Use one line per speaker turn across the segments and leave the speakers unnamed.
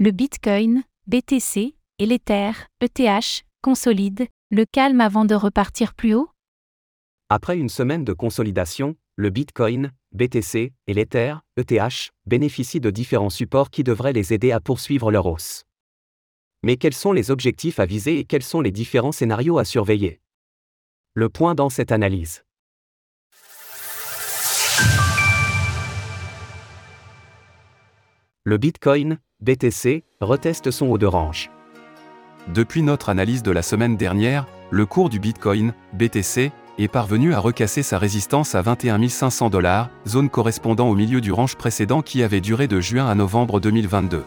Le Bitcoin, BTC, et l'Ether, ETH, consolident, le calme avant de repartir plus haut?
Après une semaine de consolidation, le Bitcoin, BTC et l'Ether, ETH, bénéficient de différents supports qui devraient les aider à poursuivre leur hausse. Mais quels sont les objectifs à viser et quels sont les différents scénarios à surveiller? Le point dans cette analyse. Le Bitcoin, BTC, reteste son haut de range.
Depuis notre analyse de la semaine dernière, le cours du Bitcoin, BTC, est parvenu à recasser sa résistance à 21 500 dollars, zone correspondant au milieu du range précédent qui avait duré de juin à novembre 2022.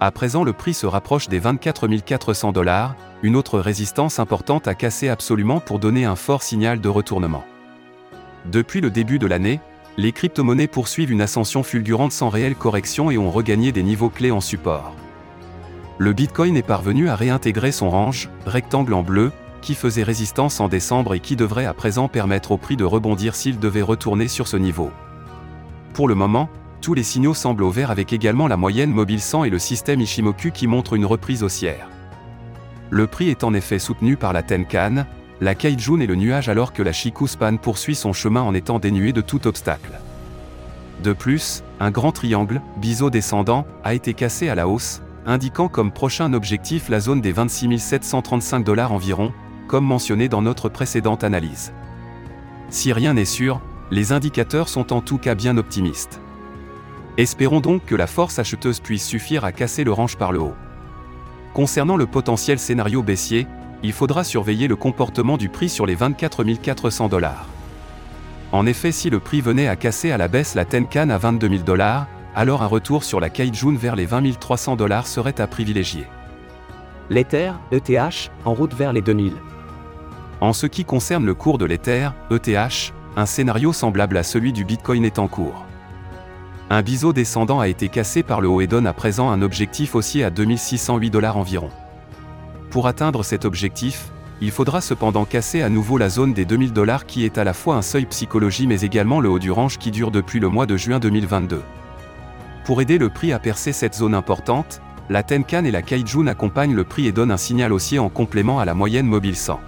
À présent le prix se rapproche des 24 400 dollars, une autre résistance importante à casser absolument pour donner un fort signal de retournement. Depuis le début de l'année, les crypto-monnaies poursuivent une ascension fulgurante sans réelle correction et ont regagné des niveaux clés en support. Le Bitcoin est parvenu à réintégrer son range, rectangle en bleu, qui faisait résistance en décembre et qui devrait à présent permettre au prix de rebondir s'il devait retourner sur ce niveau. Pour le moment, tous les signaux semblent au vert avec également la moyenne mobile 100 et le système Ishimoku qui montre une reprise haussière. Le prix est en effet soutenu par la Tenkan, la Kaijun et le nuage alors que la Shikuspan poursuit son chemin en étant dénué de tout obstacle. De plus, un grand triangle, biseau descendant, a été cassé à la hausse, indiquant comme prochain objectif la zone des 26 735 dollars environ, comme mentionné dans notre précédente analyse. Si rien n'est sûr, les indicateurs sont en tout cas bien optimistes. Espérons donc que la force acheteuse puisse suffire à casser le range par le haut. Concernant le potentiel scénario baissier, il faudra surveiller le comportement du prix sur les 24 400 dollars. En effet, si le prix venait à casser à la baisse la Tenkan à 22 000 dollars, alors un retour sur la Kaijun vers les 20 300 dollars serait à privilégier.
L'Ether, ETH, en route vers les 2000.
En ce qui concerne le cours de l'Ether, ETH, un scénario semblable à celui du Bitcoin est en cours. Un biseau descendant a été cassé par le haut et donne à présent un objectif haussier à 2608 dollars environ. Pour atteindre cet objectif, il faudra cependant casser à nouveau la zone des 2000 dollars qui est à la fois un seuil psychologie mais également le haut du range qui dure depuis le mois de juin 2022. Pour aider le prix à percer cette zone importante, la Tenkan et la Kaijun accompagnent le prix et donnent un signal haussier en complément à la moyenne mobile 100.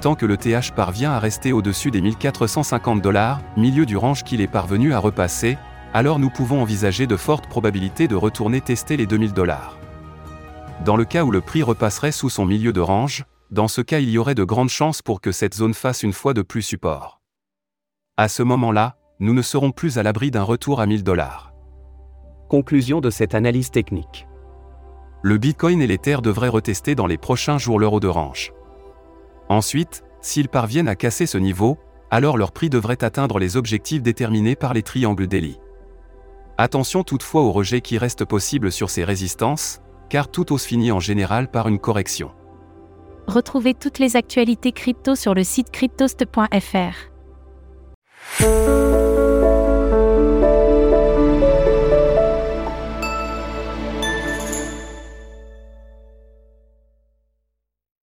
Tant que le TH parvient à rester au-dessus des 1450 dollars, milieu du range qu'il est parvenu à repasser, alors nous pouvons envisager de fortes probabilités de retourner tester les 2000 dollars. Dans le cas où le prix repasserait sous son milieu de range, dans ce cas il y aurait de grandes chances pour que cette zone fasse une fois de plus support. À ce moment-là, nous ne serons plus à l'abri d'un retour à 1000 dollars.
Conclusion de cette analyse technique.
Le Bitcoin et l'Ether devraient retester dans les prochains jours l'euro de range. Ensuite, s'ils parviennent à casser ce niveau, alors leur prix devrait atteindre les objectifs déterminés par les triangles d'Eli. Attention toutefois au rejet qui reste possible sur ces résistances, car tout hausse finit en général par une correction.
Retrouvez toutes les actualités crypto sur le site cryptost.fr.